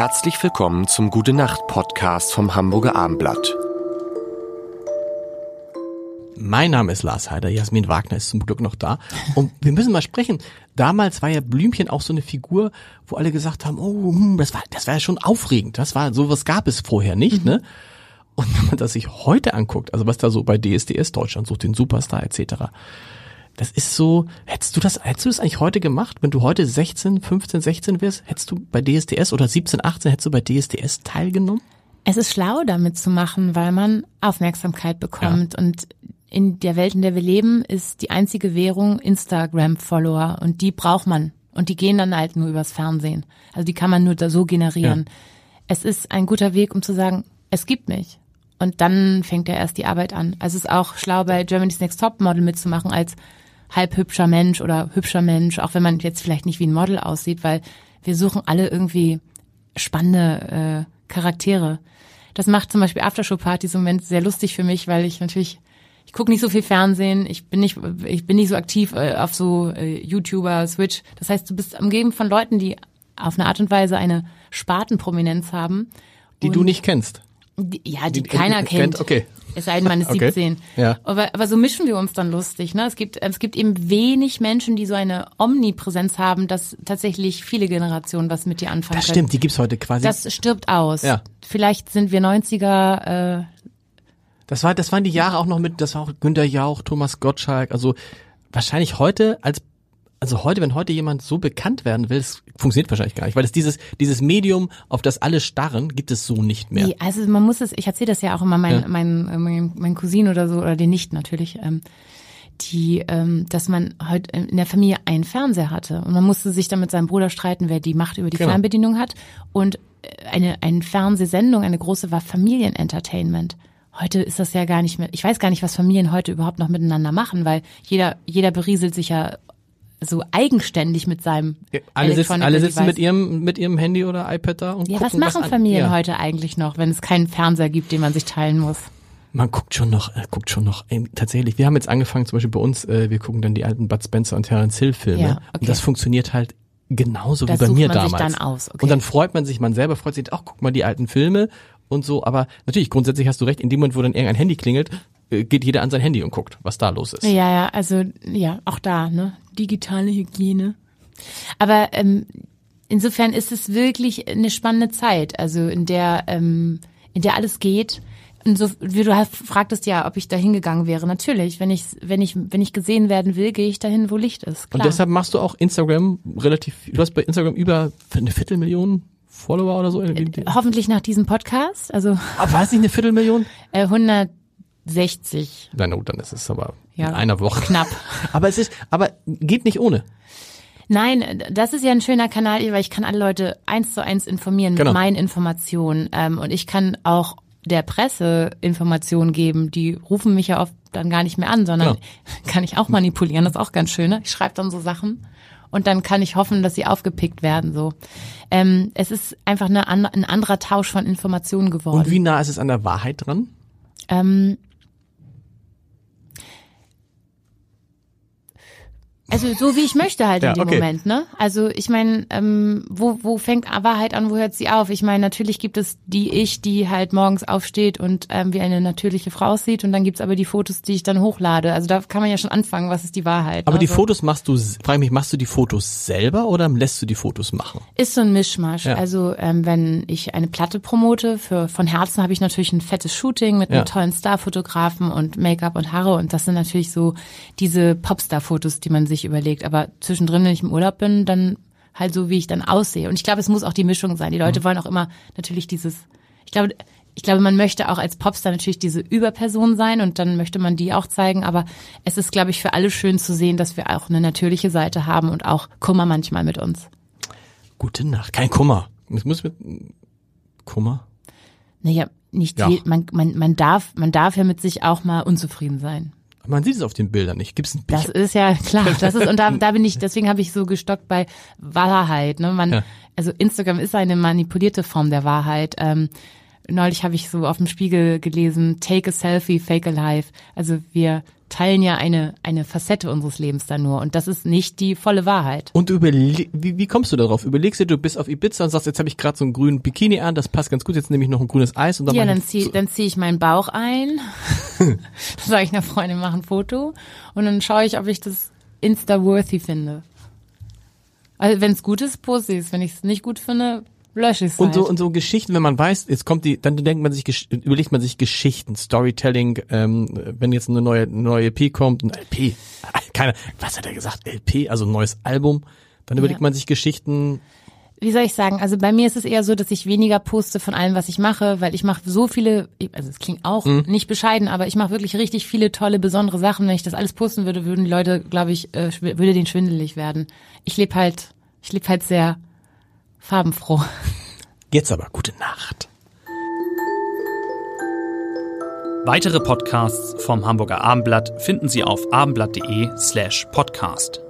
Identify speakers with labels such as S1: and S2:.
S1: Herzlich willkommen zum Gute Nacht Podcast vom Hamburger Armblatt.
S2: Mein Name ist Lars Heider, Jasmin Wagner ist zum Glück noch da. Und wir müssen mal sprechen. Damals war ja Blümchen auch so eine Figur, wo alle gesagt haben, oh, hm, das war, das war ja schon aufregend. Das war, sowas gab es vorher nicht, mhm. ne? Und wenn man das sich heute anguckt, also was da so bei DSDS Deutschland sucht, den Superstar etc., das ist so, hättest du das, hättest du das eigentlich heute gemacht? Wenn du heute 16, 15, 16 wärst, hättest du bei DSDS oder 17, 18, hättest du bei DSDS teilgenommen?
S3: Es ist schlau, damit zu machen, weil man Aufmerksamkeit bekommt. Ja. Und in der Welt, in der wir leben, ist die einzige Währung Instagram-Follower. Und die braucht man. Und die gehen dann halt nur übers Fernsehen. Also die kann man nur da so generieren. Ja. Es ist ein guter Weg, um zu sagen, es gibt mich. Und dann fängt ja erst die Arbeit an. Also es ist auch schlau, bei Germany's Next Top Model mitzumachen als halb hübscher Mensch oder hübscher Mensch, auch wenn man jetzt vielleicht nicht wie ein Model aussieht, weil wir suchen alle irgendwie spannende äh, Charaktere. Das macht zum Beispiel Aftershow-Partys im Moment sehr lustig für mich, weil ich natürlich ich gucke nicht so viel Fernsehen, ich bin nicht, ich bin nicht so aktiv äh, auf so äh, YouTuber, Switch. Das heißt, du bist umgeben von Leuten, die auf eine Art und Weise eine Spartenprominenz haben.
S2: Die du nicht kennst.
S3: Ja, die, die keiner kennt. kennt.
S2: Okay.
S3: Es sei denn, man ist okay. 17.
S2: Ja.
S3: Aber, aber so mischen wir uns dann lustig. Ne? Es, gibt, es gibt eben wenig Menschen, die so eine Omnipräsenz haben, dass tatsächlich viele Generationen was mit dir anfangen
S2: das
S3: können.
S2: stimmt, die gibt's heute quasi.
S3: Das stirbt aus.
S2: Ja.
S3: Vielleicht sind wir 90er. Äh,
S2: das, war, das waren die Jahre auch noch mit, das war auch Günter Jauch, Thomas Gottschalk. Also wahrscheinlich heute als also heute, wenn heute jemand so bekannt werden will, es funktioniert wahrscheinlich gar nicht, weil es dieses, dieses Medium, auf das alle starren, gibt es so nicht mehr.
S3: Nee, also man muss es, ich erzähle das ja auch immer mein, ja. mein, mein, mein Cousin oder so, oder den nicht natürlich, ähm, die, ähm, dass man heute in der Familie einen Fernseher hatte und man musste sich dann mit seinem Bruder streiten, wer die Macht über die genau. Fernbedienung hat und äh, eine, eine Fernsehsendung, eine große war Familienentertainment. Heute ist das ja gar nicht mehr. Ich weiß gar nicht, was Familien heute überhaupt noch miteinander machen, weil jeder, jeder berieselt sich ja so eigenständig mit seinem
S2: ja, alle sitzen, alle sitzen mit ihrem mit ihrem Handy oder iPad da und
S3: ja
S2: gucken,
S3: was machen
S2: was
S3: Familien
S2: ja.
S3: heute eigentlich noch wenn es keinen Fernseher gibt den man sich teilen muss
S2: man guckt schon noch äh, guckt schon noch ey, tatsächlich wir haben jetzt angefangen zum Beispiel bei uns äh, wir gucken dann die alten Bud Spencer und Terence Hill Filme
S3: ja, okay.
S2: und das funktioniert halt genauso
S3: das
S2: wie bei mir
S3: man
S2: damals
S3: sich dann aus. Okay.
S2: und dann freut man sich man selber freut sich auch guck mal die alten Filme und so aber natürlich grundsätzlich hast du recht in dem Moment wo dann irgendein Handy klingelt geht jeder an sein Handy und guckt, was da los ist.
S3: Ja, ja, also ja, auch da, ne? Digitale Hygiene. Aber ähm, insofern ist es wirklich eine spannende Zeit, also in der ähm, in der alles geht. Und so, wie du hast, fragtest ja, ob ich da hingegangen wäre. Natürlich, wenn ich, wenn ich, wenn ich gesehen werden will, gehe ich dahin, wo Licht ist. Klar.
S2: Und deshalb machst du auch Instagram relativ, du hast bei Instagram über eine Viertelmillion Follower oder so?
S3: Äh, hoffentlich nach diesem Podcast. Also.
S2: Aber war es nicht eine Viertelmillion?
S3: Äh, 100 60.
S2: Na gut, dann ist es aber ja, in einer Woche.
S3: Knapp.
S2: aber es ist, aber geht nicht ohne.
S3: Nein, das ist ja ein schöner Kanal, weil ich kann alle Leute eins zu eins informieren genau. mit meinen Informationen. Ähm, und ich kann auch der Presse Informationen geben. Die rufen mich ja oft dann gar nicht mehr an, sondern genau. kann ich auch manipulieren. Das ist auch ganz schön. Ne? Ich schreibe dann so Sachen und dann kann ich hoffen, dass sie aufgepickt werden. So, ähm, es ist einfach eine, ein anderer Tausch von Informationen geworden.
S2: Und wie nah ist es an der Wahrheit dran?
S3: Ähm, Also so wie ich möchte halt ja, in dem okay. Moment, ne? Also ich meine, ähm, wo, wo fängt Wahrheit an, wo hört sie auf? Ich meine, natürlich gibt es die ich, die halt morgens aufsteht und ähm, wie eine natürliche Frau aussieht und dann gibt's aber die Fotos, die ich dann hochlade. Also da kann man ja schon anfangen, was ist die Wahrheit.
S2: Aber
S3: ne?
S2: die also, Fotos machst du, frage mich, machst du die Fotos selber oder lässt du die Fotos machen?
S3: Ist so ein Mischmasch. Ja. Also ähm, wenn ich eine Platte promote, für von Herzen habe ich natürlich ein fettes Shooting mit ja. einem tollen Starfotografen und Make-up und Haare und das sind natürlich so diese Popstar-Fotos, die man sich sich überlegt. Aber zwischendrin, wenn ich im Urlaub bin, dann halt so, wie ich dann aussehe. Und ich glaube, es muss auch die Mischung sein. Die Leute mhm. wollen auch immer natürlich dieses, ich glaube, ich glaube, man möchte auch als Popstar natürlich diese Überperson sein und dann möchte man die auch zeigen. Aber es ist, glaube ich, für alle schön zu sehen, dass wir auch eine natürliche Seite haben und auch Kummer manchmal mit uns.
S2: Gute Nacht. Kein Kummer. Es muss mit Kummer.
S3: Naja, nicht ja. je, man, man, man darf, man darf ja mit sich auch mal unzufrieden sein.
S2: Man sieht es auf den Bildern nicht. Gibt's ein
S3: Das ist ja klar. Das ist und da, da bin ich. Deswegen habe ich so gestockt bei Wahrheit. Ne, man, ja. also Instagram ist eine manipulierte Form der Wahrheit. Ähm, neulich habe ich so auf dem Spiegel gelesen: Take a selfie, fake a life. Also wir teilen ja eine, eine Facette unseres Lebens da nur und das ist nicht die volle Wahrheit.
S2: Und überle wie, wie kommst du darauf? Überlegst du, du bist auf Ibiza und sagst, jetzt habe ich gerade so einen grünen Bikini an, das passt ganz gut, jetzt nehme ich noch ein grünes Eis und dann
S3: Ja, dann
S2: ich-
S3: zieh, dann zieh ich meinen Bauch ein, dann sage ich einer Freundin, mach ein Foto und dann schaue ich, ob ich das Insta-worthy finde. Also wenn es gut ist, poste ich es. Wenn ich es nicht gut finde, lösche ich
S2: Und
S3: halt.
S2: so, und so Geschichten, wenn man weiß, jetzt kommt die, dann denkt man sich, überlegt man sich Geschichten, Storytelling, ähm, wenn jetzt eine neue, neue EP kommt, ein LP, keine, was hat er gesagt, LP, also ein neues Album, dann überlegt
S3: Ja.
S2: man sich Geschichten,
S3: wie soll ich sagen, also bei mir ist es eher so, dass ich weniger poste von allem, was ich mache, weil ich mache so viele, also es klingt auch
S2: Mhm.
S3: nicht bescheiden, aber ich mache wirklich richtig viele tolle, besondere Sachen. Wenn ich das alles posten würde, würden die Leute, glaube ich, äh, würde denen schwindelig werden. Ich lebe halt, ich lebe halt sehr farbenfroh.
S2: jetzt aber gute Nacht.
S4: Weitere Podcasts vom Hamburger Abendblatt finden Sie auf abendblatt.de slash podcast.